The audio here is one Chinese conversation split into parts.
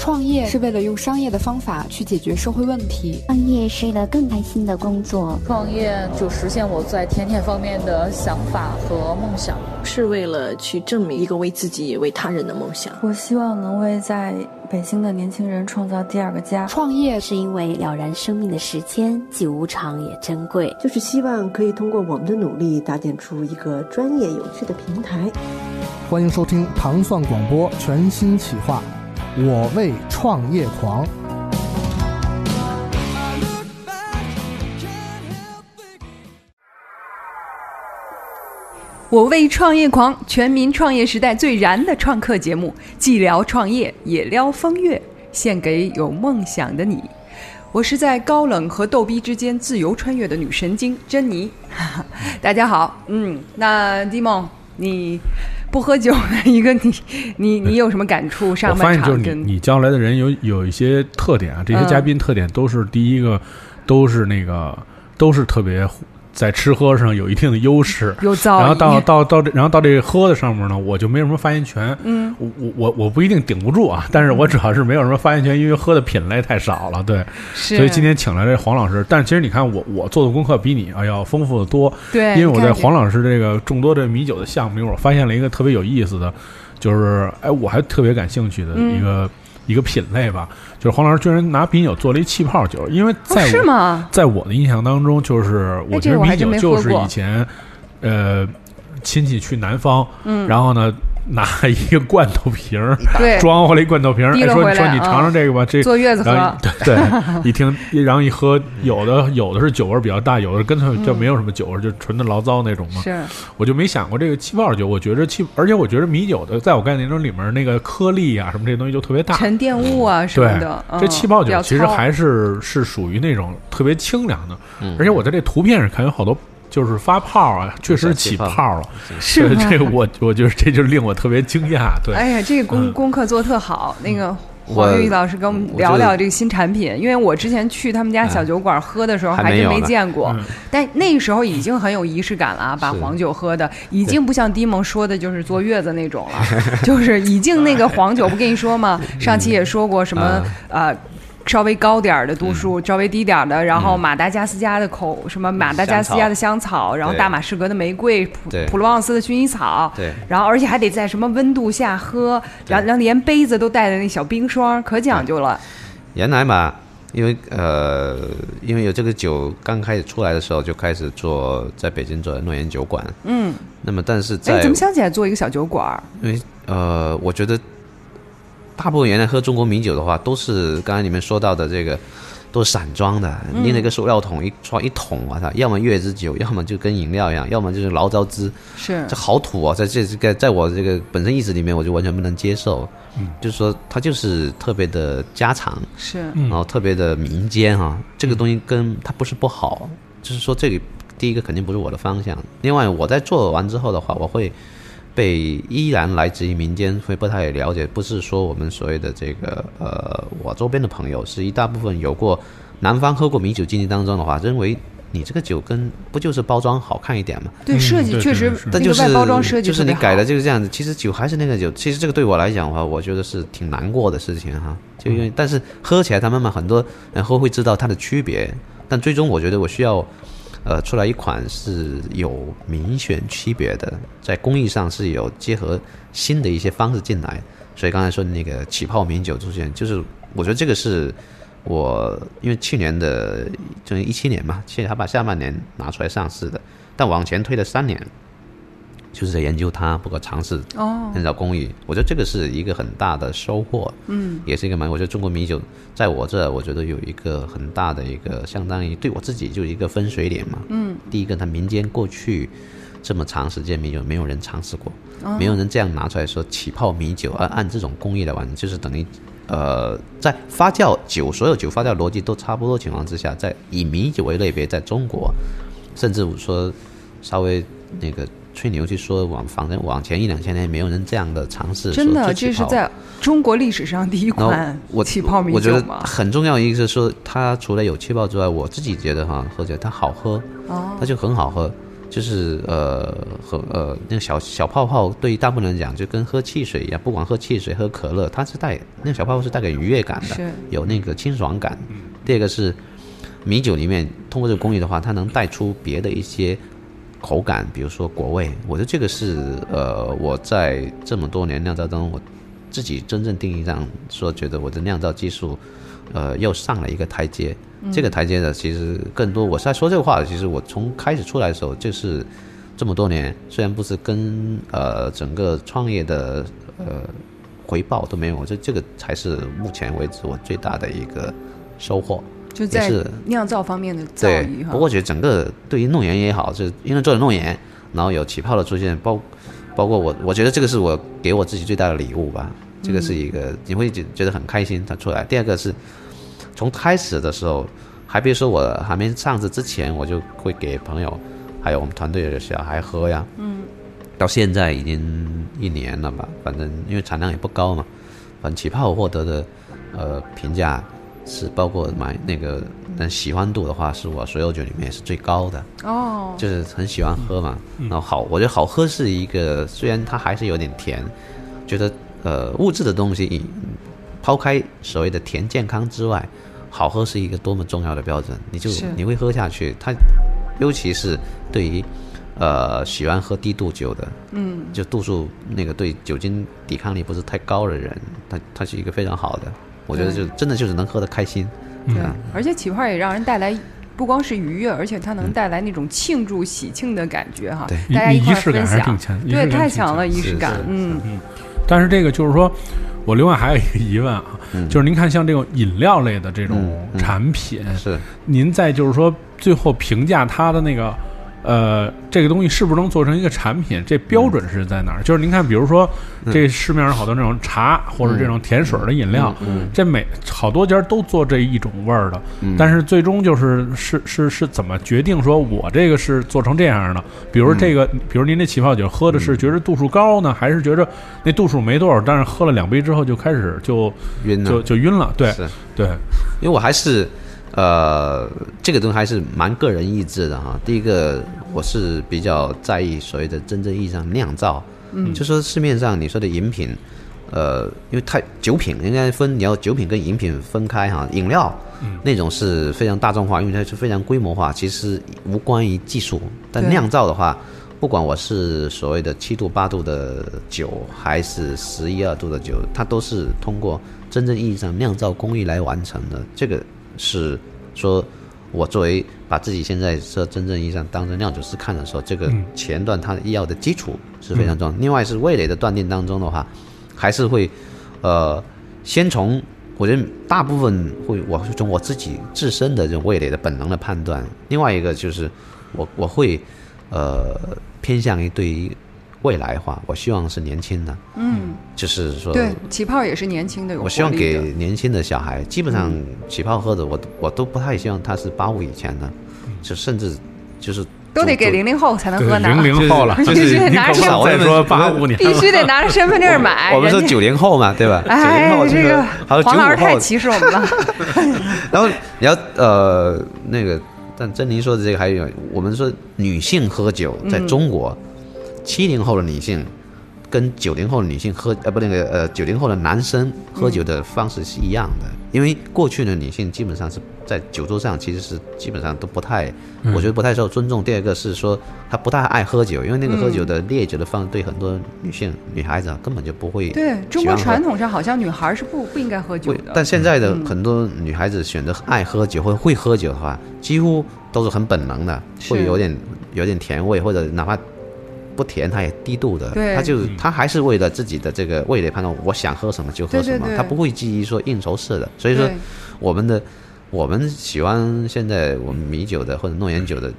创业是为了用商业的方法去解决社会问题，创业是为了更开心的工作，创业就实现我在甜甜方面的想法和梦想，是为了去证明一个为自己也为他人的梦想。我希望能为在北京的年轻人创造第二个家。创业是因为了然生命的时间既无常也珍贵，就是希望可以通过我们的努力搭建出一个专业有趣的平台。欢迎收听糖蒜广播全新企划。我为创业狂，我为创业狂，全民创业时代最燃的创客节目，既聊创业也撩风月，献给有梦想的你。我是在高冷和逗逼之间自由穿越的女神经珍妮。大家好，嗯，那蒂梦，你。不喝酒的一个你，你你有什么感触？上半场就是你你叫来的人有有一些特点啊，这些嘉宾特点都是第一个，都是那个都是特别。在吃喝上有一定的优势，有然后到到到这，然后到这个喝的上面呢，我就没什么发言权。嗯，我我我我不一定顶不住啊，但是我主要是没有什么发言权，因为喝的品类太少了。对，所以今天请来这黄老师，但其实你看我我做的功课比你啊要丰富的多。对，因为我在黄老师这个众多的米酒的项目里，我发现了一个特别有意思的，就是哎，我还特别感兴趣的一个。一个品类吧，就是黄老师居然拿啤酒做了一气泡酒，因为在是吗？在我的印象当中，就是我觉得米酒就是以前，呃，亲戚去南方，嗯，然后呢。拿一个罐头瓶儿，装回来一罐头瓶儿，说说你尝尝这个吧，这坐月子喝，对，一听，然后一喝，有的有的是酒味比较大，有的根本就没有什么酒味，就纯的醪糟那种嘛。是，我就没想过这个气泡酒，我觉着气，而且我觉着米酒的，在我概念中里面那个颗粒啊什么这些东西就特别大，沉淀物啊什么的。这气泡酒其实还是是属于那种特别清凉的，而且我在这图片上看有好多。就是发泡啊，确实起泡了。是这个，我我觉得这就令我特别惊讶。对，哎呀，这个功功课做特好。那个黄玉老师跟我们聊聊这个新产品，因为我之前去他们家小酒馆喝的时候，还真没见过。但那个时候已经很有仪式感了，把黄酒喝的已经不像迪蒙说的，就是坐月子那种了，就是已经那个黄酒不跟你说吗？上期也说过什么呃。稍微高点儿的度数，稍微低点儿的，然后马达加斯加的口什么马达加斯加的香草，然后大马士革的玫瑰，普普罗旺斯的薰衣草，对，然后而且还得在什么温度下喝，然后连杯子都带的那小冰霜，可讲究了。原来嘛，因为呃，因为有这个酒刚开始出来的时候，就开始做在北京做诺言酒馆，嗯，那么但是在怎么想起来做一个小酒馆？因为呃，我觉得。大部分原来喝中国米酒的话，都是刚才你们说到的这个，都是散装的，拎了一个塑料桶一装一桶，我操，要么月之酒，要么就跟饮料一样，要么就是醪糟汁，是。这好土啊，在这这个在我这个本身意识里面，我就完全不能接受，嗯，就是说它就是特别的家常，是，然后特别的民间啊，这个东西跟它不是不好，就是说这里第一个肯定不是我的方向，另外我在做完之后的话，我会。被依然来自于民间，会不太了解，不是说我们所谓的这个呃，我周边的朋友是一大部分有过南方喝过米酒经历当中的话，认为你这个酒跟不就是包装好看一点吗？对，设计确实，但就是外包装设计就是你改的就是这样子。其实酒还是那个酒，其实这个对我来讲的话，我觉得是挺难过的事情哈。就因为但是喝起来，他慢慢很多然后会知道它的区别，但最终我觉得我需要。呃，出来一款是有明显区别的，在工艺上是有结合新的一些方式进来，所以刚才说的那个起泡名酒出现，就是我觉得这个是我因为去年的就是一七年嘛，去年他把下半年拿出来上市的，但往前推了三年。就是在研究它，不过尝试按照工艺，我觉得这个是一个很大的收获，嗯，也是一个蛮。我觉得中国米酒在我这，我觉得有一个很大的一个，相当于对我自己就一个分水岭嘛，嗯。第一个，它民间过去这么长时间米酒，没有人尝试过，没有人这样拿出来说起泡米酒，而按这种工艺来玩，就是等于呃，在发酵酒所有酒发酵逻辑都差不多情况之下，在以米酒为类别，在中国，甚至我说稍微那个。吹牛去说往反正往前一两千年没有人这样的尝试，真的这是在中国历史上第一款气泡米酒我觉得很重要一个是说，它除了有气泡之外，我自己觉得哈喝起来它好喝，它就很好喝。就是呃和呃那个小小泡泡，对于大部分人讲就跟喝汽水一样，不管喝汽水喝可乐，它是带那个小泡泡是带给愉悦感的，有那个清爽感。第二个是米酒里面通过这个工艺的话，它能带出别的一些口感，比如说果味。我觉得这个是呃我在这么多年酿造当中，我自己真正定义上说，觉得我的酿造技术呃又上了一个台阶。这个台阶呢，其实更多我是在说这个话。其实我从开始出来的时候，就是这么多年，虽然不是跟呃整个创业的呃回报都没有，我觉得这个才是目前为止我最大的一个收获。就在酿造方面的造诣不过我觉得整个对于弄岩也好，就是因为做了弄岩，然后有起泡的出现，包包括我，我觉得这个是我给我自己最大的礼物吧。这个是一个你会觉觉得很开心，它出来。第二个是。从开始的时候，还别说我还没上市之前，我就会给朋友，还有我们团队的小孩喝呀。嗯。到现在已经一年了吧，反正因为产量也不高嘛，反正起泡获得的呃评价是包括买那个但喜欢度的话，是我所有酒里面是最高的。哦。就是很喜欢喝嘛，然后好，我觉得好喝是一个，虽然它还是有点甜，觉得呃物质的东西，抛开所谓的甜健康之外。好喝是一个多么重要的标准，你就你会喝下去。它，尤其是对于，呃，喜欢喝低度酒的，嗯，就度数那个对酒精抵抗力不是太高的人，它它是一个非常好的。我觉得就真的就是能喝得开心，对。而且起泡也让人带来不光是愉悦，而且它能带来那种庆祝喜庆的感觉哈。对，大家一块分享，对，太强了仪式感，嗯嗯。但是这个就是说。我另外还有一个疑问啊，就是您看像这种饮料类的这种产品，是您在就是说最后评价它的那个。呃，这个东西是不是能做成一个产品？这标准是在哪儿？就是您看，比如说，这市面上好多那种茶或者这种甜水的饮料，这每好多家都做这一种味儿的，但是最终就是是是是怎么决定说我这个是做成这样的？比如这个，比如您这起泡酒喝的是觉得度数高呢，还是觉着那度数没多少，但是喝了两杯之后就开始就晕，就就晕了？对，对，因为我还是。呃，这个东西还是蛮个人意志的哈。第一个，我是比较在意所谓的真正意义上酿造，嗯，就说市面上你说的饮品，呃，因为太酒品应该分，你要酒品跟饮品分开哈。饮料，那种是非常大众化，因为它是非常规模化，其实无关于技术。但酿造的话，不管我是所谓的七度八度的酒，还是十一二度的酒，它都是通过真正意义上酿造工艺来完成的。这个。是说，我作为把自己现在是真正意义上当成酿酒师看的时候，这个前段它医药的基础是非常重要。另外是味蕾的断定当中的话，还是会，呃，先从我觉得大部分会，我是从我自己自身的这种味蕾的本能的判断。另外一个就是，我我会，呃，偏向于对于。未来化，我希望是年轻的，嗯，就是说，对，起泡也是年轻的，我希望给年轻的小孩，基本上起泡喝的，我我都不太希望他是八五以前的，就甚至就是都得给零零后才能喝呢，零零后了，必须得拿着，再说八五年，必须得拿着身份证买。我们说九零后嘛，对吧？哎，这个黄老师太歧视我们了。然后你要呃那个，但珍妮说的这个还有，我们说女性喝酒在中国。七零后的女性，跟九零后的女性喝呃不那个呃九零后的男生喝酒的方式是一样的，因为过去的女性基本上是在酒桌上其实是基本上都不太，我觉得不太受尊重。第二个是说她不太爱喝酒，因为那个喝酒的烈酒的方式对很多女性女孩子啊根本就不会。对中国传统上好像女孩是不不应该喝酒的，但现在的很多女孩子选择爱喝酒或者会喝酒的话，几乎都是很本能的，会有点有点甜味或者哪怕。不甜，它也低度的，它就它还是为了自己的这个味蕾判断，我想喝什么就喝什么，它不会基于说应酬式的。所以说，我们的我们喜欢现在我们米酒的或者诺言酒的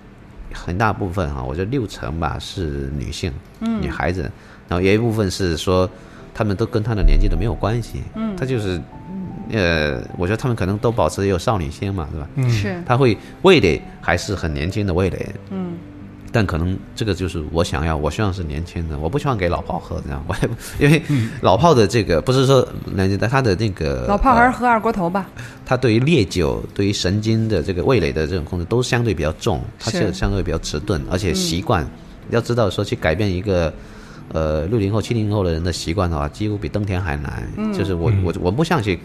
很大部分哈，我觉得六成吧是女性，女孩子，然后有一部分是说他们都跟他的年纪都没有关系，嗯，他就是呃，我觉得他们可能都保持有少女心嘛，是吧？是，他会味蕾还是很年轻的味蕾，嗯。但可能这个就是我想要，我希望是年轻的，我不希望给老炮喝这样，我也因为老炮的这个不是说年纪，他的那个老炮还是喝二锅头吧。他对于烈酒、对于神经的这个味蕾的这种控制都相对比较重，他是相对比较迟钝，而且习惯要知道说去改变一个呃六零后、七零后的人的习惯的话，几乎比登天还难。就是我我我不想去，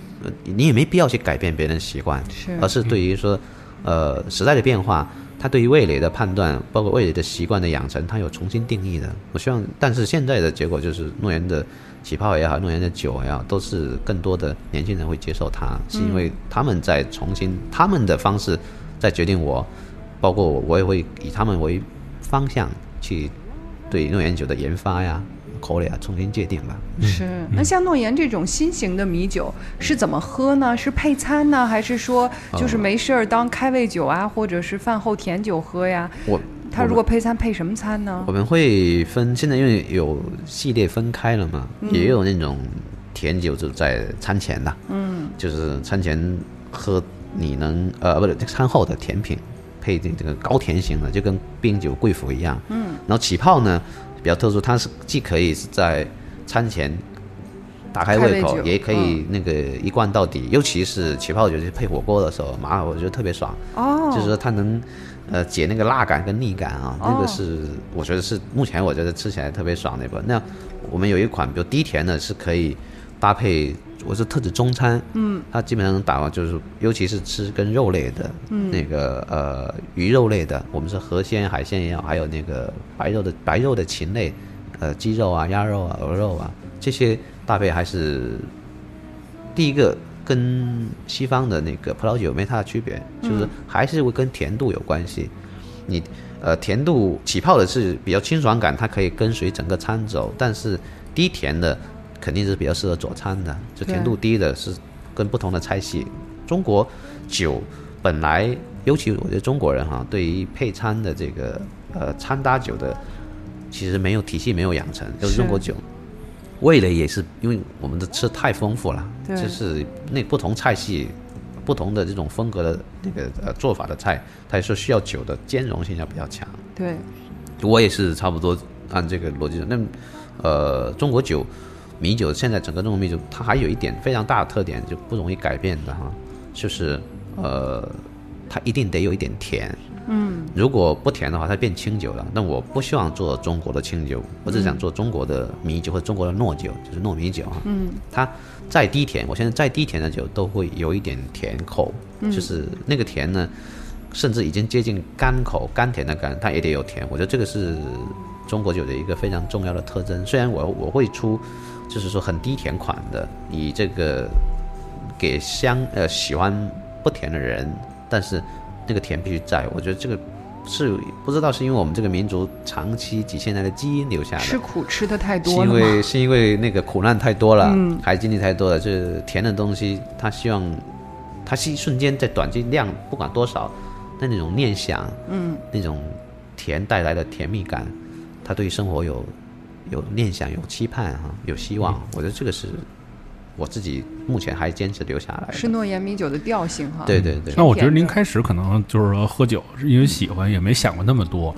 你也没必要去改变别人习惯，而是对于说呃时代的变化。他对于味蕾的判断，包括味蕾的习惯的养成，他有重新定义的。我希望，但是现在的结果就是，诺言的起泡也好，诺言的酒也好，都是更多的年轻人会接受它，是因为他们在重新他们的方式在决定我，包括我，我也会以他们为方向去对诺言酒的研发呀。口里啊，重新界定吧。是，那像诺言这种新型的米酒是怎么喝呢？是配餐呢，还是说就是没事儿当开胃酒啊，或者是饭后甜酒喝呀？我它如果配餐配什么餐呢？我们会分，现在因为有系列分开了嘛，也有那种甜酒就在餐前的，嗯，就是餐前喝，你能呃不对，餐后的甜品配这这个高甜型的，就跟冰酒贵腐一样，嗯，然后起泡呢。比较特殊，它是既可以是在餐前打开胃口，也可以那个一灌到底。尤其是起泡酒去配火锅的时候，麻辣，我觉得特别爽。哦，就是说它能呃解那个辣感跟腻感啊，那个是我觉得是目前我觉得吃起来特别爽那款。那我们有一款比如低甜的，是可以搭配。我是特指中餐，嗯，它基本上能打完，就是尤其是吃跟肉类的，嗯，那个呃鱼肉类的，我们是河鲜、海鲜也好，还有那个白肉的白肉的禽类，呃鸡肉啊、鸭肉啊、鹅肉啊，这些搭配还是第一个跟西方的那个葡萄酒没太大区别，就是还是会跟甜度有关系。你呃甜度起泡的是比较清爽感，它可以跟随整个餐走，但是低甜的。肯定是比较适合佐餐的，就甜度低的是跟不同的菜系。中国酒本来，尤其我觉得中国人哈，对于配餐的这个呃餐搭酒的，其实没有体系，没有养成。就是中国酒味蕾也是，因为我们的吃太丰富了，就是那不同菜系、不同的这种风格的那个呃做法的菜，它也是需要酒的兼容性要比较强。对，我也是差不多按这个逻辑。那呃，中国酒。米酒现在整个中国米酒，它还有一点非常大的特点，就不容易改变的哈，就是呃，它一定得有一点甜。嗯，如果不甜的话，它变清酒了。那我不希望做中国的清酒，我只想做中国的米酒或者中国的糯酒，就是糯米酒哈。嗯，它再低甜，我现在再低甜的酒都会有一点甜口，就是那个甜呢，甚至已经接近干口，甘甜的甘，它也得有甜。我觉得这个是中国酒的一个非常重要的特征。虽然我我会出。就是说很低甜款的，以这个给香呃喜欢不甜的人，但是那个甜必须在。我觉得这个是不知道是因为我们这个民族长期几千年的基因留下的，吃苦吃的太多是因为是因为那个苦难太多了，嗯还经历太多了，就是甜的东西，他希望他是一瞬间在短期量不管多少，那那种念想，嗯，那种甜带来的甜蜜感，他对生活有。有念想，有期盼，哈，有希望。我觉得这个是我自己目前还坚持留下来。是诺言米酒的调性，哈。对对对。那我觉得您开始可能就是说喝酒是因为喜欢，也没想过那么多。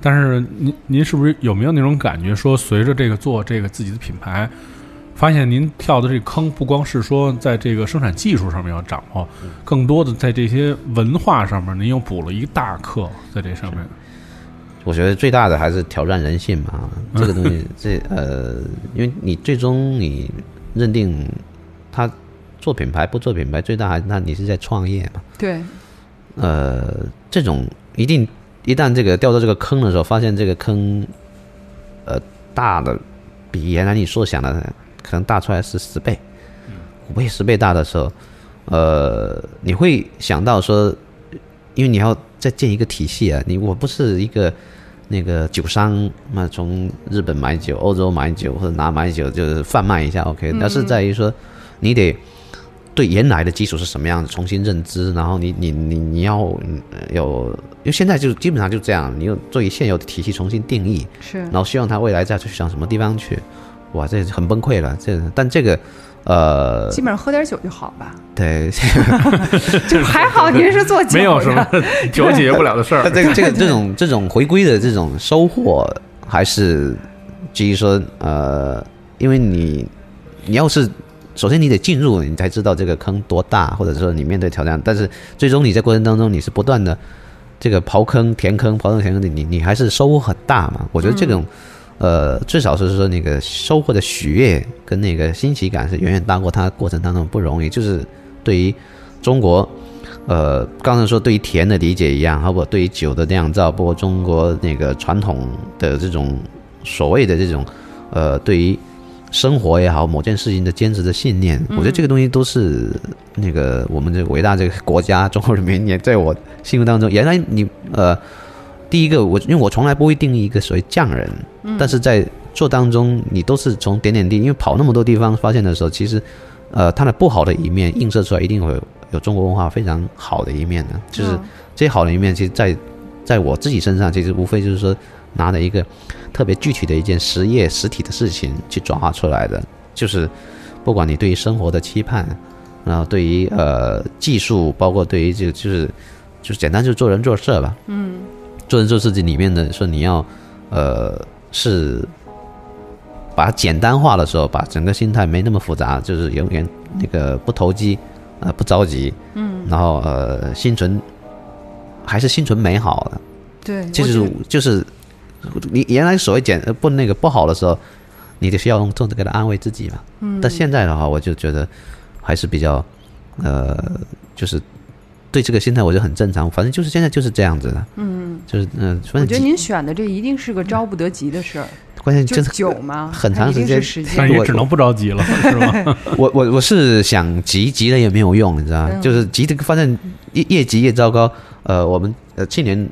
但是您您是不是有没有那种感觉，说随着这个做这个自己的品牌，发现您跳的这坑不光是说在这个生产技术上面要掌握，更多的在这些文化上面，您又补了一大课在这上面。我觉得最大的还是挑战人性嘛，这个东西，这呃，因为你最终你认定他做品牌不做品牌，最大还那你是在创业嘛？对。呃，这种一定一旦这个掉到这个坑的时候，发现这个坑呃大的比原来你设想的可能大出来是十倍、五倍、十倍大的时候，呃，你会想到说，因为你要再建一个体系啊，你我不是一个。那个酒商那从日本买酒、欧洲买酒或者拿买酒就是贩卖一下，OK。但是在于说，你得对原来的基础是什么样的重新认知，然后你你你你要有，因为现在就基本上就这样，你又做以现有的体系重新定义，是，然后希望它未来再去向什么地方去，哇，这很崩溃了。这但这个呃，基本上喝点酒就好吧。对，就还好您是做酒，没有什么 酒解决不了的事儿。这个这个这种这种回归的这种收获，还是基于说呃，因为你你要是首先你得进入，你才知道这个坑多大，或者说你面对挑战。但是最终你在过程当中你是不断的这个刨坑填坑刨坑填坑，你你还是收获很大嘛？我觉得这种。呃，至少是说那个收获的喜悦跟那个新奇感是远远大过它过程当中不容易。就是对于中国，呃，刚才说对于甜的理解一样，包括对于酒的酿造，包括中国那个传统的这种所谓的这种，呃，对于生活也好，某件事情的坚持的信念，我觉得这个东西都是那个我们这伟大这个国家中国人民也在我心目当中，原来你呃。第一个，我因为我从来不会定义一个所谓匠人，但是在做当中，你都是从点点滴，因为跑那么多地方发现的时候，其实，呃，它的不好的一面映射出来，一定会有有中国文化非常好的一面的，就是这些好的一面，其实，在在我自己身上，其实无非就是说拿了一个特别具体的一件实业实体的事情去转化出来的，就是不管你对于生活的期盼，然后对于呃技术，包括对于这个就是就是简单就做人做事吧，嗯。做人做事情里面的说你要，呃，是把它简单化的时候，把整个心态没那么复杂，就是永远那个不投机，呃，不着急，嗯，然后呃，心存还是心存美好的，对，就是就是你原来所谓简不那个不好的时候，你得需要用这个来安慰自己嘛，嗯，但现在的话，我就觉得还是比较，呃，就是。对这个心态我觉得很正常，反正就是现在就是这样子的，嗯，就是嗯。我觉得您选的这一定是个着不得急的事儿，关键就是酒吗，很长时间，但也只能不着急了，是吧？我我我是想急急了也没有用，你知道吗？就是急的，反正越越急越糟糕。呃，我们呃去年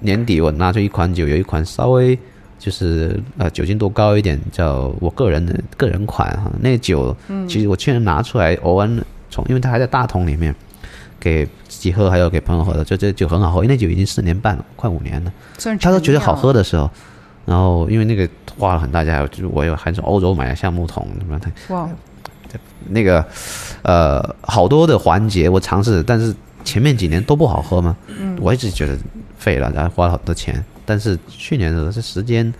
年底我拿出一款酒，有一款稍微就是呃酒精度高一点，叫我个人的个人款哈。那个酒，其实我去年拿出来偶尔从，因为它还在大桶里面。给自己喝，还有给朋友喝的，就这酒很好喝，因为那酒已经四年半了，快五年了。他都觉得好喝的时候，然后因为那个花了很大价，就是我又还从欧洲买的橡木桶，什么的。哇，那个呃，好多的环节我尝试，但是前面几年都不好喝嘛。嗯，我一直觉得废了，然后花了好多钱。但是去年的时候这时间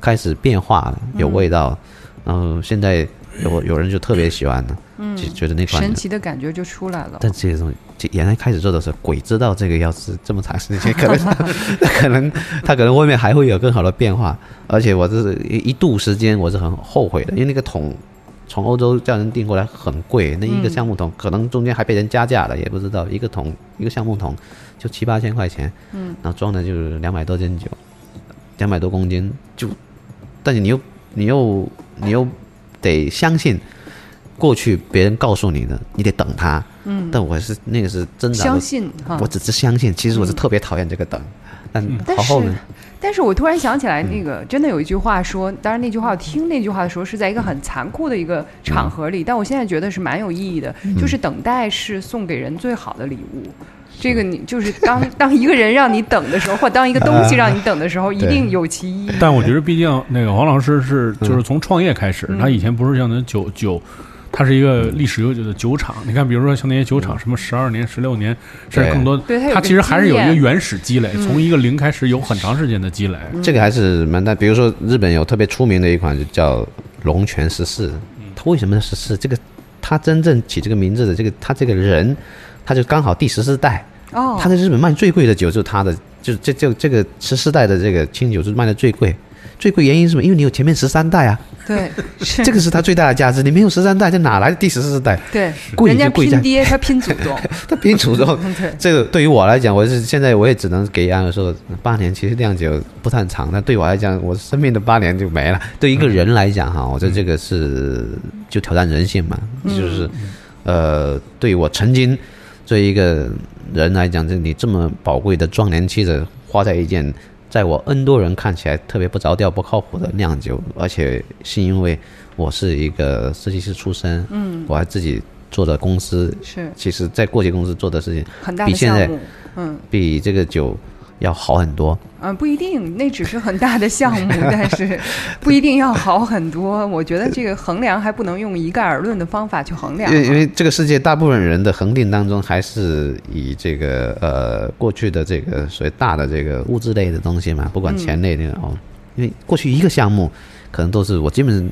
开始变化了，有味道，然后现在有有人就特别喜欢呢。嗯，就觉得那款神奇的感觉就出来了。但这些东西，就原来开始做的时候，鬼知道这个要是这么长时间，可能 可能他可能外面还会有更好的变化。而且我这是一度时间我是很后悔的，因为那个桶从欧洲叫人订过来很贵，那一个橡木桶可能中间还被人加价了，也不知道一个桶一个橡木桶就七八千块钱，嗯，然后装的就是两百多斤酒，两百多公斤就，但是你又你又你又得相信。过去别人告诉你的，你得等他。嗯，但我是那个是真的相信哈，我只是相信。其实我是特别讨厌这个等。但但是，但是我突然想起来，那个真的有一句话说，当然那句话我听那句话的时候是在一个很残酷的一个场合里，但我现在觉得是蛮有意义的，就是等待是送给人最好的礼物。这个你就是当当一个人让你等的时候，或当一个东西让你等的时候，一定有其意义。但我觉得，毕竟那个黄老师是就是从创业开始，他以前不是像那酒酒，他是一个历史悠久的酒厂，你看，比如说像那些酒厂，什么十二年、十六年，甚至更多，它其实还是有一个原始积累，从一个零开始，有很长时间的积累。这个还是蛮大。比如说日本有特别出名的一款，就叫龙泉十四。它为什么十四？这个它真正起这个名字的这个他这个人，他就刚好第十四代。哦。他在日本卖最贵的酒就是他的，就是这这这个十四代的这个清酒是卖的最贵。最贵原因是什么？因为你有前面十三代啊。对，这个是它最大的价值。你没有十三代，这哪来的第十四代？对，贵就贵拼爹，他拼祖宗，他拼祖宗。对，这个对于我来讲，我是现在我也只能给安说，八年其实酿酒不算长，但对我来讲，我生命的八年就没了。对一个人来讲，哈，我觉得这个是就挑战人性嘛，就是呃，对我曾经作为一个人来讲，这你这么宝贵的壮年期的花在一件。在我 N 多人看起来特别不着调、不靠谱的酿酒，而且是因为我是一个设计师出身，嗯，我还自己做的公司，是，其实，在过去公司做的事情，很大比现在，嗯，比这个酒要好很多。嗯，不一定，那只是很大的项目，但是不一定要好很多。我觉得这个衡量还不能用一概而论的方法去衡量。因为因为这个世界大部分人的恒定当中，还是以这个呃过去的这个所谓大的这个物质类的东西嘛，不管钱类的哦。因为过去一个项目可能都是我基本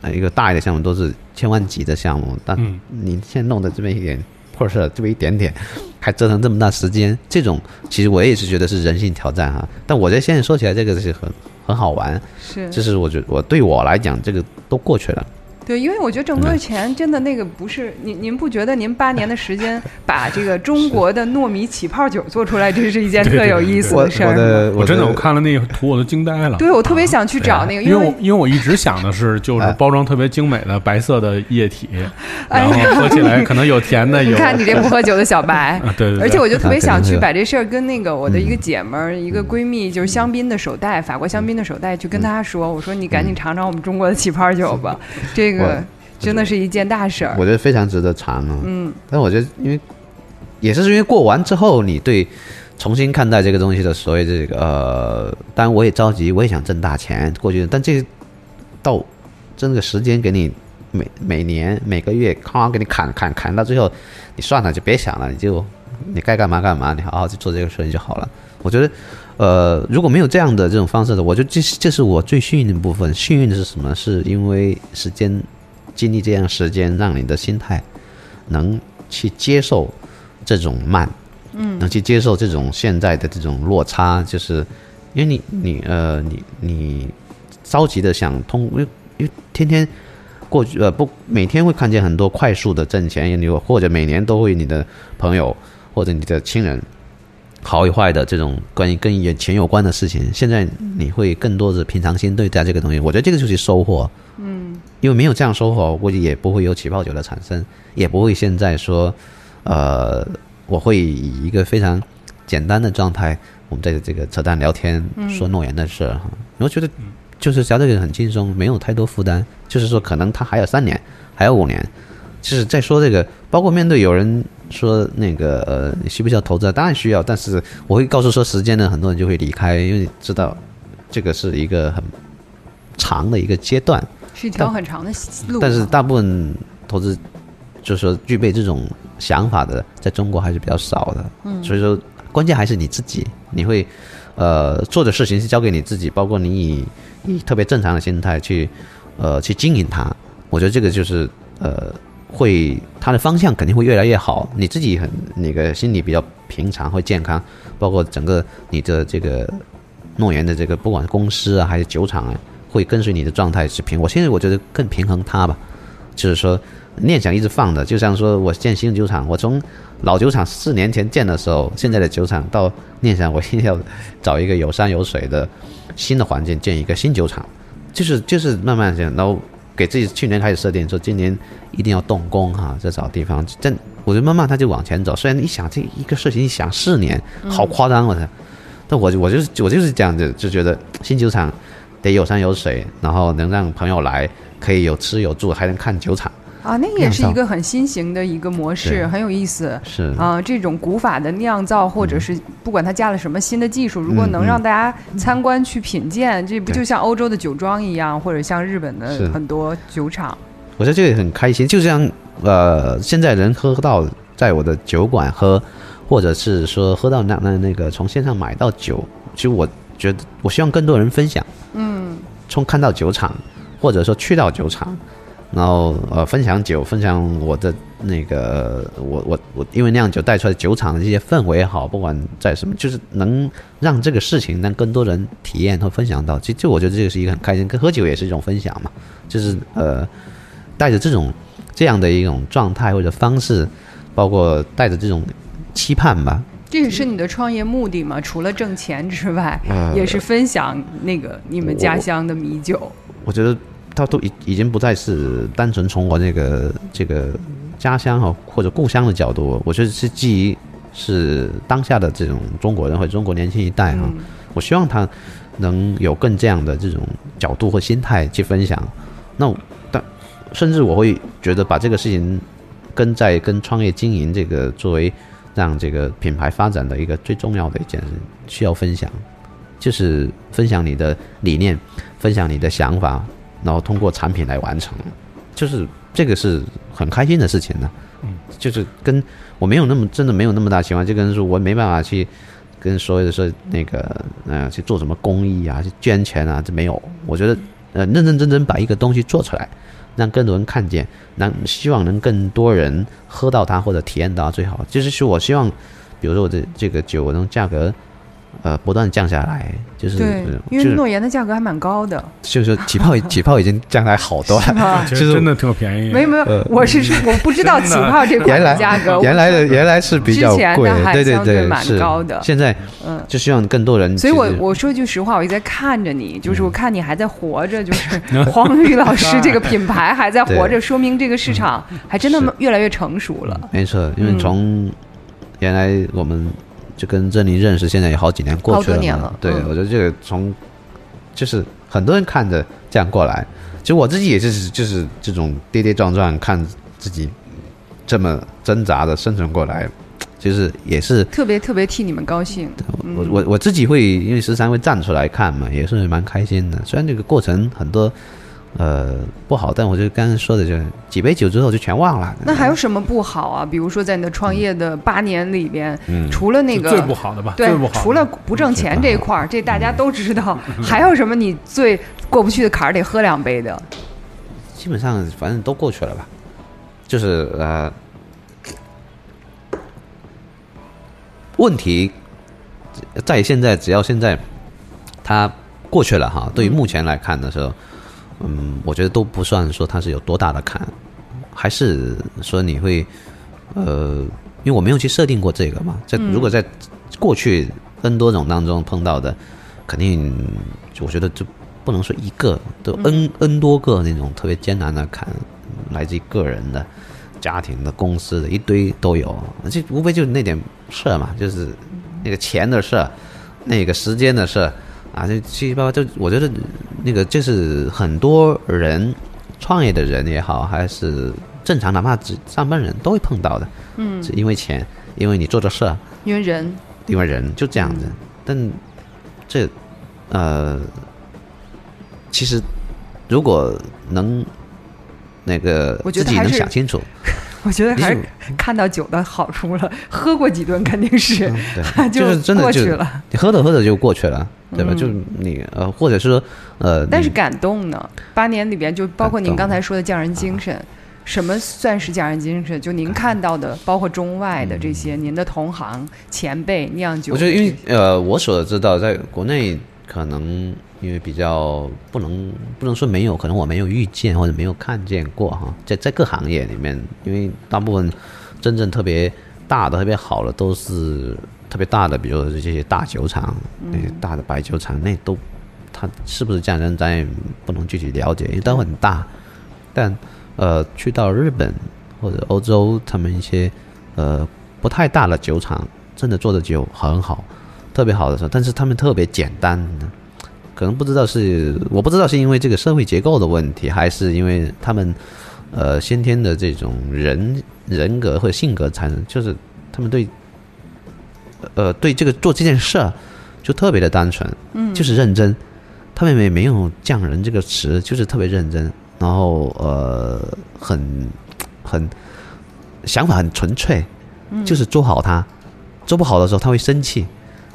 上一个大一点项目都是千万级的项目，但你现在弄的这么一点。破事这么一点点，还折腾这么大时间，这种其实我也是觉得是人性挑战哈。但我在现在说起来，这个是很很好玩，是，就是我觉得我对我来讲，这个都过去了。对，因为我觉得挣多少钱真的那个不是您，您不觉得您八年的时间把这个中国的糯米起泡酒做出来，这是一件 特有意思的事儿。我真的我看了那个图，我都惊呆了。对，我特别想去找那个，因为因为我一直想的是，就是 包装特别精美的白色的液体，然后喝起来可能有甜的。有看你这不喝酒的小白，对对。而且我就特别想去把这事儿跟那个我的一个姐们儿、一个闺蜜，就是香槟的手袋，法国香槟的手袋，去跟她说，我说你赶紧尝尝我们中国的起泡酒吧，这个。真的是一件大事儿，我觉得非常值得尝啊。嗯，但我觉得，因为也是因为过完之后，你对重新看待这个东西的所谓这个呃，当然我也着急，我也想挣大钱过去，但这到这个时间给你每每年每个月咔给你砍砍砍到最后，你算了就别想了，你就你该干嘛干嘛，你好好去做这个事情就好了。我觉得，呃，如果没有这样的这种方式的，我觉得这这是我最幸运的部分。幸运的是什么？是因为时间。经历这样时间，让你的心态能去接受这种慢，嗯，能去接受这种现在的这种落差，就是因为你你呃你你着急的想通，因为因为天天过去呃不每天会看见很多快速的挣钱，你或者每年都会你的朋友或者你的亲人好与坏的这种关于跟钱有关的事情，现在你会更多的平常心对待这个东西，我觉得这个就是收获，嗯。因为没有这样收获，估计也不会有起泡酒的产生，也不会现在说，呃，我会以一个非常简单的状态，我们在这个扯淡聊天，说诺言的事儿哈。我觉得就是聊这个很轻松，没有太多负担。就是说，可能他还有三年，还有五年，就是在说这个，包括面对有人说那个呃，你需不需要投资？当然需要，但是我会告诉说时间呢，很多人就会离开，因为知道这个是一个很长的一个阶段。是一条很长的路，但是大部分投资就是说具备这种想法的，在中国还是比较少的。嗯，所以说关键还是你自己，你会呃做的事情是交给你自己，包括你以以特别正常的心态去呃去经营它。我觉得这个就是呃会它的方向肯定会越来越好，你自己很那个心理比较平常，会健康，包括整个你的这个诺言的这个不管是公司啊还是酒厂啊。会跟随你的状态是平，我现在我觉得更平衡它吧，就是说念想一直放着，就像说我建新的酒厂，我从老酒厂四年前建的时候，现在的酒厂到念想，我现在要找一个有山有水的新的环境建一个新酒厂，就是就是慢慢这样，然后给自己去年开始设定说今年一定要动工哈，再找地方，但我觉得慢慢他就往前走。虽然一想这一个事情，一想四年，好夸张我操，但我我就是我就是这样子，就觉得新酒厂。得有山有水，然后能让朋友来，可以有吃有住，还能看酒厂啊，那个也是一个很新型的一个模式，很有意思。是。啊，这种古法的酿造，或者是不管它加了什么新的技术，如果能让大家参观去品鉴，这不就像欧洲的酒庄一样，或者像日本的很多酒厂？我觉得这个很开心，就像呃，现在人喝到在我的酒馆喝，或者是说喝到那那那个从线上买到酒，其实我觉得我希望更多人分享。嗯，从看到酒厂，或者说去到酒厂，然后呃分享酒，分享我的那个我我我因为酿酒带出来酒厂的这些氛围也好，不管在什么，就是能让这个事情让更多人体验和分享到。其实就我觉得这个是一个很开心，跟喝酒也是一种分享嘛，就是呃带着这种这样的一种状态或者方式，包括带着这种期盼吧。这也是你的创业目的嘛？除了挣钱之外，也是分享那个你们家乡的米酒。我觉得它都已已经不再是单纯从我这个这个家乡哈或者故乡的角度，我觉得是基于是当下的这种中国人或中国年轻一代哈。我希望他能有更这样的这种角度或心态去分享。那但甚至我会觉得把这个事情跟在跟创业经营这个作为。让这个品牌发展的一个最重要的一件事，需要分享，就是分享你的理念，分享你的想法，然后通过产品来完成，就是这个是很开心的事情呢。嗯，就是跟我没有那么真的没有那么大情况，就跟说我没办法去跟所有的说那个呃去做什么公益啊，去捐钱啊，这没有。我觉得呃认认真真把一个东西做出来。让更多人看见，让希望能更多人喝到它或者体验到最好。就是说我希望，比如说我的这个酒能价格，呃，不断降下来。就是对，因为诺言的价格还蛮高的。就是起泡 起泡已经降下来好多了，就是真的挺便宜。没有没有，我是说我不知道起泡这块价格。原来的原来是比较贵，对对对，蛮高的。现在嗯，就希望更多人。所以我我说句实话，我一直在看着你，就是我看你还在活着，就是 黄宇老师这个 品牌还在活着，说明这个市场还真的越来越成熟了。没错，因为从原来我们。就跟珍妮认识，现在也好几年过去了嘛。对，我觉得这个从就是很多人看着这样过来，其实我自己也是就是这种跌跌撞撞看自己这么挣扎的生存过来，就是也是特别特别替你们高兴。我我我自己会因为十三会站出来看嘛，也是蛮开心的。虽然这个过程很多。呃，不好，但我就刚才说的，就几杯酒之后就全忘了。那还有什么不好啊？比如说，在你的创业的八年里边，除了那个最不好的吧？对，除了不挣钱这一块儿，这大家都知道。还有什么你最过不去的坎儿，得喝两杯的？基本上反正都过去了吧。就是呃，问题在现在，只要现在它过去了哈。对于目前来看的时候。嗯，我觉得都不算说它是有多大的坎，还是说你会，呃，因为我没有去设定过这个嘛，在如果在过去 N 多种当中碰到的，肯定我觉得就不能说一个，都 N N 多个那种特别艰难的坎，来自于个人的、家庭的、公司的一堆都有，这无非就是那点事儿嘛，就是那个钱的事儿，那个时间的事儿。啊，这七七八八，就我觉得那个就是很多人创业的人也好，还是正常哪怕只上班人都会碰到的。嗯，是因为钱，因为你做的事儿，因为人，因为人就这样子。但这呃，其实如果能那个自己能想清楚。我觉得还是看到酒的好处了，喝过几顿肯定是，就是真的过去了。你喝着喝着就过去了，对吧？就是你呃，或者是说呃，但是感动呢？八年里边就包括您刚才说的匠人精神，什么算是匠人精神？就您看到的，包括中外的这些您的同行前辈酿酒。我觉得，因为呃，我所知道，在国内可能。因为比较不能不能说没有，可能我没有遇见或者没有看见过哈，在在各行业里面，因为大部分真正特别大的、特别好的都是特别大的，比如说这些大酒厂，那些大的白酒厂，那都它是不是这样人咱也不能具体了解，因为都很大。但呃，去到日本或者欧洲，他们一些呃不太大的酒厂，真的做的酒很好，特别好的时候，但是他们特别简单。可能不知道是我不知道是因为这个社会结构的问题，还是因为他们呃先天的这种人人格或者性格产生，就是他们对呃对这个做这件事儿就特别的单纯，嗯，就是认真。他们也没有“匠人”这个词，就是特别认真，然后呃很很想法很纯粹，就是做好它。做不好的时候他会生气，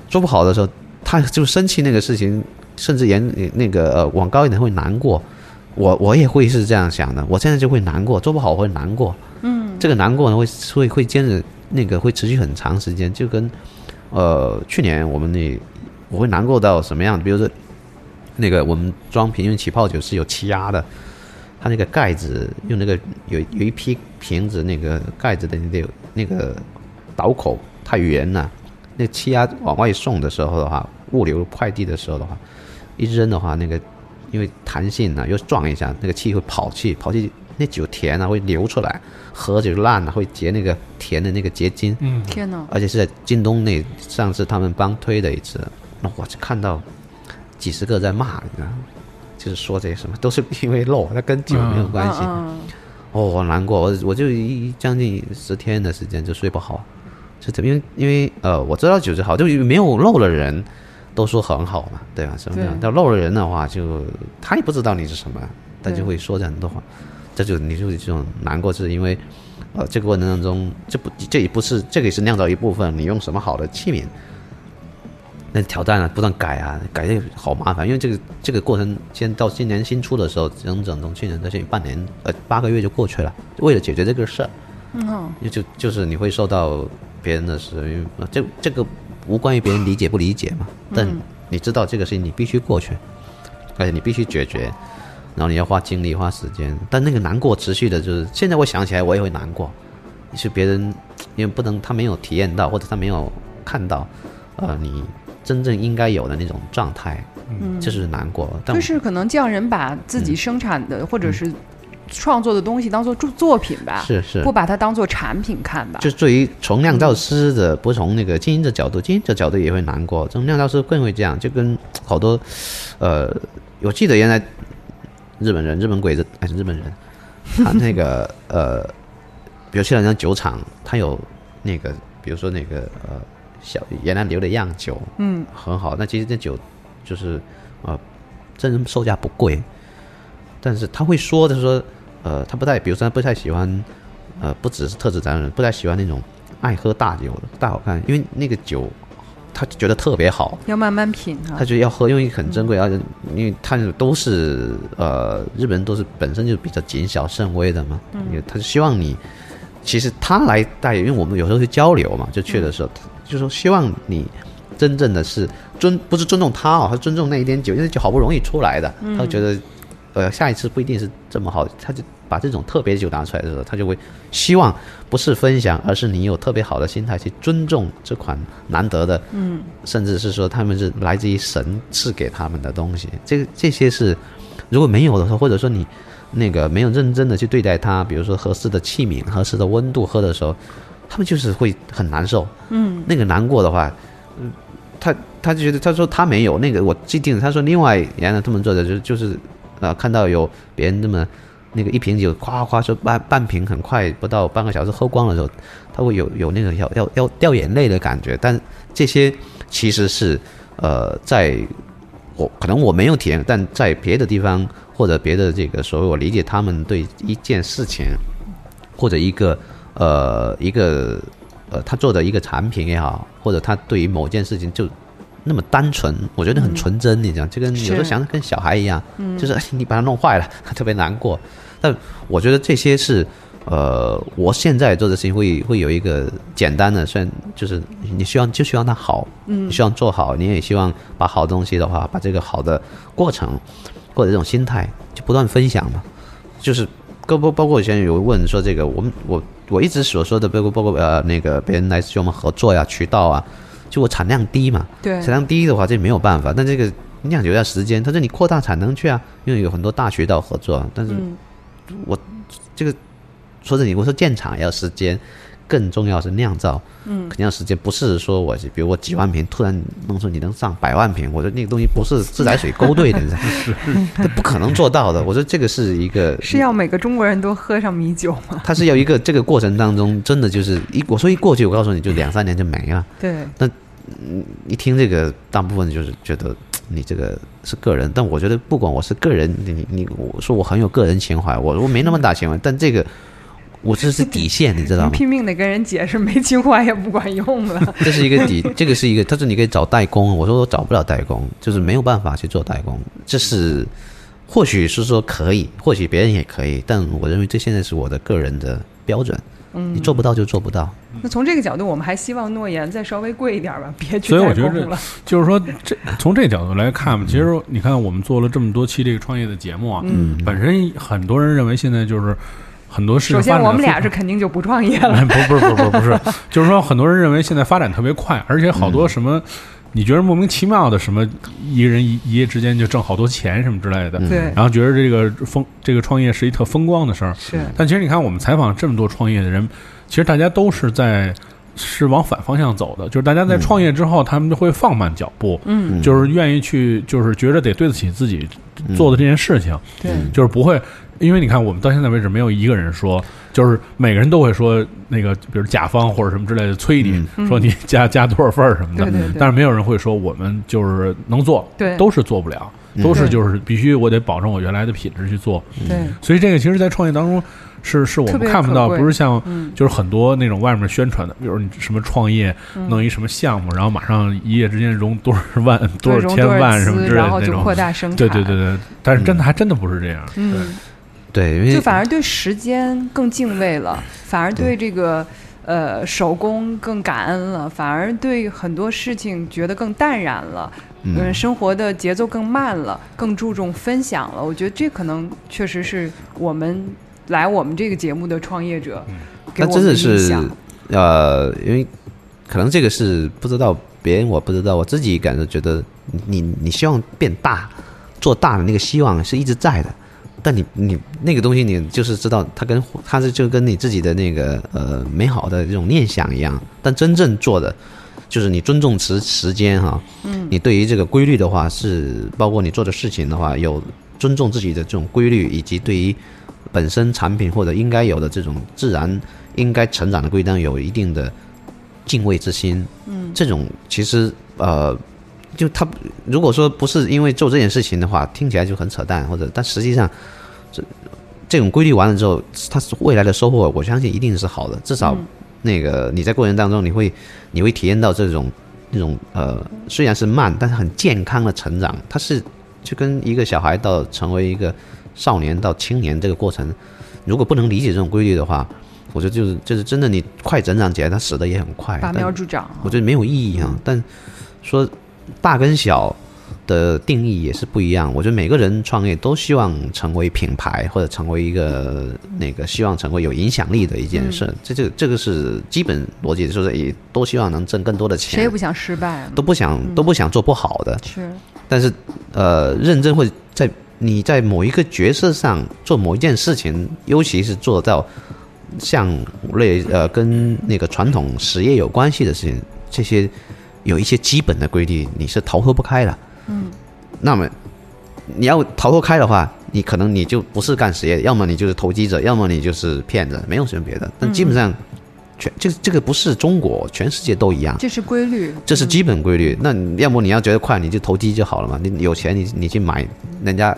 做不好的时候他就生气那个事情。甚至言那个呃往高一点会难过，我我也会是这样想的。我现在就会难过，做不好会难过。嗯，这个难过呢会会会坚持那个会持续很长时间，就跟呃去年我们那我会难过到什么样？比如说那个我们装瓶，因为起泡酒是有气压的，它那个盖子用那个有有一批瓶子那个盖子的那个那个导口太圆了，那气压往外送的时候的话，物流快递的时候的话。一扔的话，那个因为弹性呢，又撞一下，那个气会跑气，跑气那酒甜啊会流出来，喝酒烂了会结那个甜的那个结晶。嗯，天哪！而且是在京东那上次他们帮推的一次，那我就看到几十个在骂，你知道，就是说这些什么都是因为漏，那跟酒没有关系。哦，我难过，我我就一将近十天的时间就睡不好，是因为因为呃，我知道酒是好，就没有漏的人都说很好嘛，对吧？什么样？但漏了人的话，就他也不知道你是什么，他就会说这很多话，这就你就是这种难过，是因为呃，这个过程当中，这不这也不是这个也是酿造一部分，你用什么好的器皿？那挑战啊，不断改啊，改的好麻烦，因为这个这个过程，先到今年新出的时候，整整从去年到现在半年，呃，八个月就过去了。为了解决这个事儿，嗯，就就是你会受到别人的是，因为这这个无关于别人理解不理解嘛，但你知道这个事情你必须过去，而且你必须解决，然后你要花精力花时间，但那个难过持续的，就是现在我想起来我也会难过，是别人因为不能他没有体验到或者他没有看到，呃，你。真正应该有的那种状态，嗯，就是难过。就是可能匠人把自己生产的或者是创作的东西当做作作品吧，是是，不把它当做产品看吧。就对于从酿造师的，不从那个经营者角度，经营者角度也会难过。从酿造师更会这样，就跟好多，呃，我记得原来日本人、日本鬼子还是 日本人，他那个 呃，比如去人家酒厂，他有那个，比如说那个呃。小原来留的样酒，嗯，很好。那其实这酒就是，呃，真人售价不贵，但是他会说的说，呃，他不太，比如说他不太喜欢，呃，不只是特质咱人，不太喜欢那种爱喝大酒的大好看，因为那个酒他觉得特别好，要慢慢品，他觉得要喝，因为很珍贵，而且因为他都是呃日本人都是本身就比较谨小慎微的嘛，嗯，他就希望你，其实他来带，因为我们有时候去交流嘛，就去的时候。就说，希望你真正的是尊，不是尊重他哦，他尊重那一点酒，因为酒好不容易出来的，他觉得，呃，下一次不一定是这么好，他就把这种特别酒拿出来的时候，他就会希望不是分享，而是你有特别好的心态去尊重这款难得的，嗯，甚至是说他们是来自于神赐给他们的东西，这个这些是如果没有的时候，或者说你那个没有认真的去对待它，比如说合适的器皿、合适的温度喝的时候。他们就是会很难受，嗯，那个难过的话，嗯，他他就觉得他说他没有那个我既定他说另外原来他们做的就就是啊看到有别人这么那个一瓶酒夸夸说半半瓶很快不到半个小时喝光的时候，他会有有那种要要要掉眼泪的感觉，但这些其实是呃在我可能我没有体验，但在别的地方或者别的这个所谓我理解他们对一件事情或者一个。呃，一个呃，他做的一个产品也好，或者他对于某件事情就那么单纯，我觉得很纯真。你讲，就跟有时候想跟小孩一样，就是你把它弄坏了，特别难过。但我觉得这些是呃，我现在做的事情会会有一个简单的，虽然就是你希望就希望它好，嗯，希望做好，你也希望把好东西的话，把这个好的过程或者这种心态就不断分享嘛，就是包包包括以前有问说这个，我们我。我一直所说的，包括包括呃那个别人来跟我们合作呀，渠道啊，就我产量低嘛，对，产量低的话这没有办法。但这个酿酒要时间，他说你扩大产能去啊，因为有很多大学道合作。但是，我这个说这你我说建厂要时间。更重要是酿造，嗯，肯定要时间，不是说我比如我几万瓶突然弄出你能上百万瓶，我说那个东西不是自来水勾兑的，是，这不可能做到的。我说这个是一个是要每个中国人都喝上米酒吗？他是要一个这个过程当中真的就是一我说一过去，我告诉你就两三年就没了。对，那一听这个，大部分就是觉得你这个是个人，但我觉得不管我是个人，你你我说我很有个人情怀，我我没那么大情怀，但这个。我这是底线，你知道吗？拼命的跟人解释，没情怀也不管用了。这是一个底，这个是一个。他说你可以找代工，我说我找不了代工，就是没有办法去做代工。这是或许是说可以，或许别人也可以，但我认为这现在是我的个人的标准。嗯，你做不到就做不到。那从这个角度，我们还希望诺言再稍微贵一点吧，别去所以我觉得，就是说，这从这角度来看嘛，其实你看，我们做了这么多期这个创业的节目啊，嗯，本身很多人认为现在就是。很多事情。首先，我们俩是肯定就不创业了。不，不是，不是，不是，就是说，很多人认为现在发展特别快，而且好多什么，你觉得莫名其妙的什么，一个人一一夜之间就挣好多钱什么之类的。对。然后觉得这个风，这个创业是一特风光的事儿。是。但其实你看，我们采访这么多创业的人，其实大家都是在。是往反方向走的，就是大家在创业之后，他们就会放慢脚步，嗯，就是愿意去，就是觉得得对得起自己做的这件事情，对，就是不会，因为你看，我们到现在为止没有一个人说，就是每个人都会说那个，比如甲方或者什么之类的催你说你加 加多少份儿什么的，但是没有人会说我们就是能做，对，都是做不了，都是就是必须我得保证我原来的品质去做。对，所以这个其实，在创业当中。是是我们看不到，不是像就是很多那种外面宣传的，比如你什么创业弄一什么项目，然后马上一夜之间融多少万、多少千万什么之类的那种，扩大生产。对对对对，但是真的还真的不是这样。嗯，对，因为就反而对时间更敬畏了，反而对这个呃手工更感恩了，反而对很多事情觉得更淡然了。嗯，生活的节奏更慢了，更注重分享了。我觉得这可能确实是我们。来我们这个节目的创业者，那真的是，呃，因为可能这个是不知道别人，我不知道我自己感觉觉得，你你希望变大，做大的那个希望是一直在的，但你你那个东西，你就是知道它跟它是就跟你自己的那个呃美好的这种念想一样，但真正做的就是你尊重时时间哈，嗯，你对于这个规律的话是包括你做的事情的话有尊重自己的这种规律，以及对于。本身产品或者应该有的这种自然应该成长的规章，有一定的敬畏之心。嗯，这种其实呃，就他如果说不是因为做这件事情的话，听起来就很扯淡，或者但实际上这这种规律完了之后，他是未来的收获，我相信一定是好的。至少那个你在过程当中，你会你会体验到这种那种呃，虽然是慢，但是很健康的成长。它是就跟一个小孩到成为一个。少年到青年这个过程，如果不能理解这种规律的话，我觉得就是就是真的，你快成长起来，他死的也很快，拔苗助长，我觉得没有意义啊。但说大跟小的定义也是不一样。我觉得每个人创业都希望成为品牌，或者成为一个那个希望成为有影响力的一件事。这这这个是基本逻辑，就是也都希望能挣更多的钱。谁也不想失败，都不想都不想做不好的。是，但是呃，认真会在。你在某一个角色上做某一件事情，尤其是做到像类呃跟那个传统实业有关系的事情，这些有一些基本的规律，你是逃脱不开的。嗯，那么你要逃脱开的话，你可能你就不是干实业，要么你就是投机者，要么你就是骗子，没有什么别的。但基本上全这这个不是中国，全世界都一样。这是规律，这是基本规律。那要么你要觉得快，你就投机就好了嘛。你有钱，你你去买人家。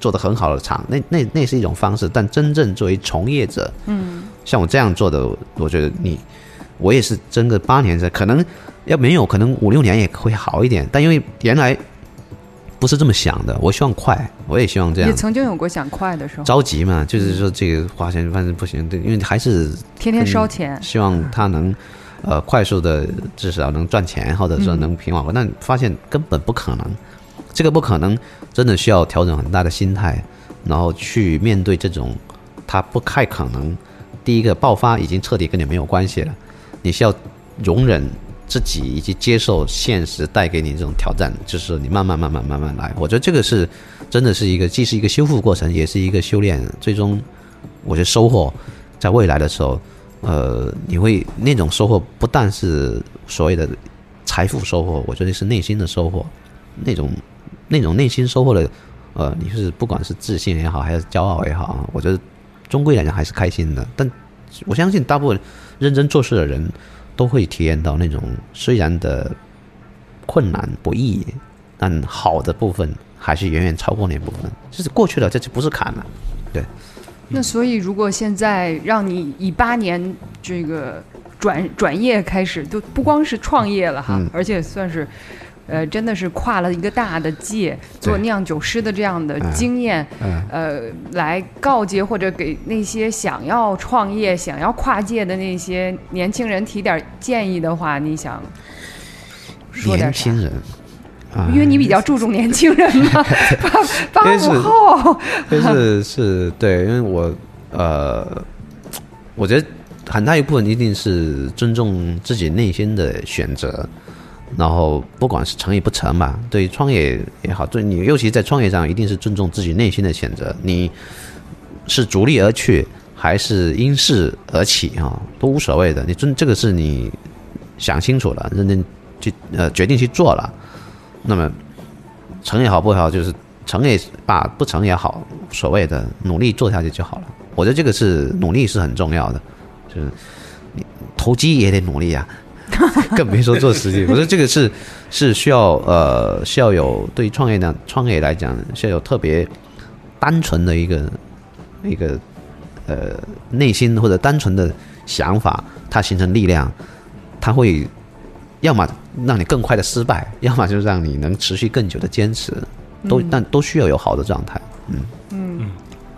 做的很好的厂，那那那是一种方式，但真正作为从业者，嗯，像我这样做的，我觉得你，我也是真的八年，可能要没有，可能五六年也会好一点。但因为原来不是这么想的，我希望快，我也希望这样。也曾经有过想快的时候，着急嘛，就是说这个花钱反正不行，对，因为还是天天烧钱，希望他能呃快速的至少能赚钱，或者说能平稳。但发现根本不可能。这个不可能，真的需要调整很大的心态，然后去面对这种，他不太可能。第一个爆发已经彻底跟你没有关系了，你需要容忍自己以及接受现实带给你这种挑战，就是你慢慢慢慢慢慢来。我觉得这个是真的是一个既是一个修复过程，也是一个修炼。最终，我觉得收获在未来的时候，呃，你会那种收获不但是所谓的财富收获，我觉得是内心的收获，那种。那种内心收获的，呃，你是不管是自信也好，还是骄傲也好，我觉得终归来讲还是开心的。但我相信大部分认真做事的人都会体验到那种虽然的困难不易，但好的部分还是远远超过那部分。就是过去了，这就不是坎了。对。那所以，如果现在让你以八年这个转转业开始，都不光是创业了哈，而且算是。呃，真的是跨了一个大的界，做酿酒师的这样的经验，呃，来告诫或者给那些想要创业、想要跨界的那些年轻人提点建议的话，你想说点啥？年轻人，因为你比较注重年轻人嘛，八八五后，就是 是对，因为我呃，我觉得很大一部分一定是尊重自己内心的选择。然后不管是成与不成吧，对于创业也好，对你尤其在创业上，一定是尊重自己内心的选择。你是逐利而去，还是因势而起啊，都无所谓的。你尊这个是你想清楚了，认真去呃决定去做了。那么成也好不好，就是成也罢，不成也好，所谓的努力做下去就好了。我觉得这个是努力是很重要的，就是你投机也得努力啊，更别说做实际。我觉得这个是是需要呃需要有对创业呢创业来讲需要有特别单纯的一个一个呃内心或者单纯的想法，它形成力量，它会要么让你更快的失败，要么就让你能持续更久的坚持，都但都需要有好的状态。嗯嗯，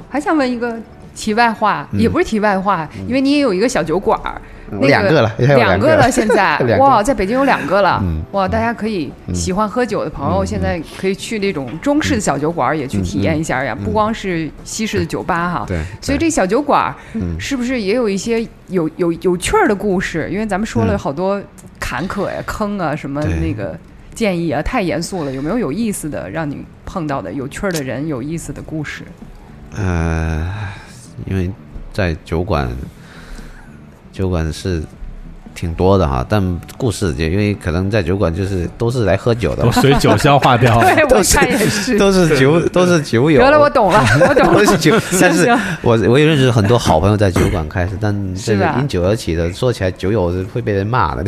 还想问一个。题外话也不是题外话，因为你也有一个小酒馆儿，两个了，两个。了，现在。哇，在北京有两个了，哇，大家可以喜欢喝酒的朋友，现在可以去那种中式的小酒馆也去体验一下呀，不光是西式的酒吧哈。对，所以这小酒馆是不是也有一些有有有趣儿的故事？因为咱们说了好多坎坷呀、坑啊什么那个建议啊，太严肃了，有没有有意思的让你碰到的有趣儿的人、有意思的故事？呃。因为在酒馆，酒馆是挺多的哈，但故事就因为可能在酒馆就是都是来喝酒的，都随酒消化掉，对，都是 都是酒都是酒友。得了，我懂了，我懂了。都是酒，但是我我也认识很多好朋友在酒馆开始，但这个因酒而起的，说起来酒友会被人骂的。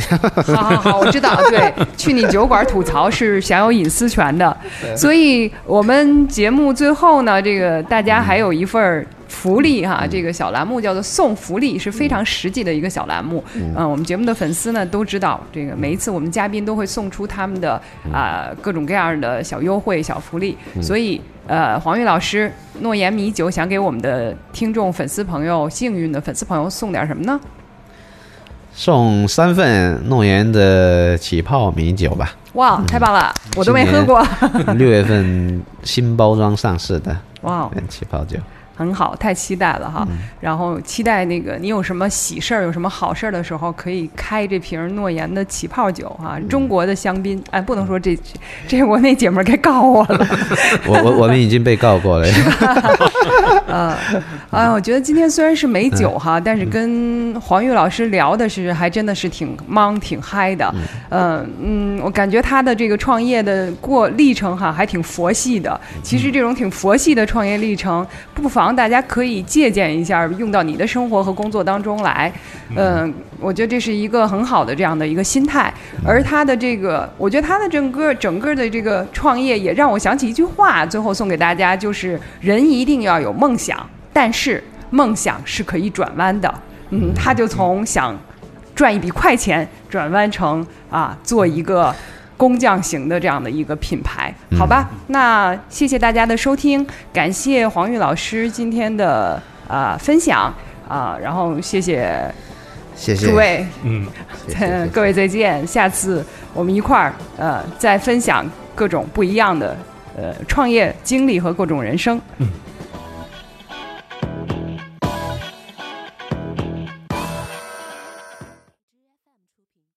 好好好，我知道，对，去你酒馆吐槽是享有隐私权的，所以我们节目最后呢，这个大家还有一份儿。福利哈，这个小栏目叫做送福利，是非常实际的一个小栏目。嗯，我们节目的粉丝呢都知道，这个每一次我们嘉宾都会送出他们的啊各种各样的小优惠、小福利。所以，呃，黄玉老师，诺言米酒想给我们的听众、粉丝朋友、幸运的粉丝朋友送点什么呢？送三份诺言的起泡米酒吧。哇，太棒了，我都没喝过。六月份新包装上市的哇，起泡酒。很好，太期待了哈！然后期待那个你有什么喜事儿、有什么好事儿的时候，可以开这瓶诺言的起泡酒哈，中国的香槟。哎，不能说这这我那姐们儿该告我了。我我我们已经被告过了。嗯，哎，我觉得今天虽然是美酒哈，但是跟黄玉老师聊的是还真的是挺忙、挺嗨的。嗯嗯，我感觉他的这个创业的过历程哈，还挺佛系的。其实这种挺佛系的创业历程，不妨。大家可以借鉴一下，用到你的生活和工作当中来。嗯，我觉得这是一个很好的这样的一个心态。而他的这个，我觉得他的整个整个的这个创业，也让我想起一句话，最后送给大家，就是人一定要有梦想，但是梦想是可以转弯的。嗯，他就从想赚一笔快钱，转弯成啊，做一个。工匠型的这样的一个品牌，好吧，那谢谢大家的收听，感谢黄玉老师今天的呃分享啊，然后谢谢谢谢。诸位，嗯，各位再见，下次我们一块儿呃再分享各种不一样的呃创业经历和各种人生，嗯。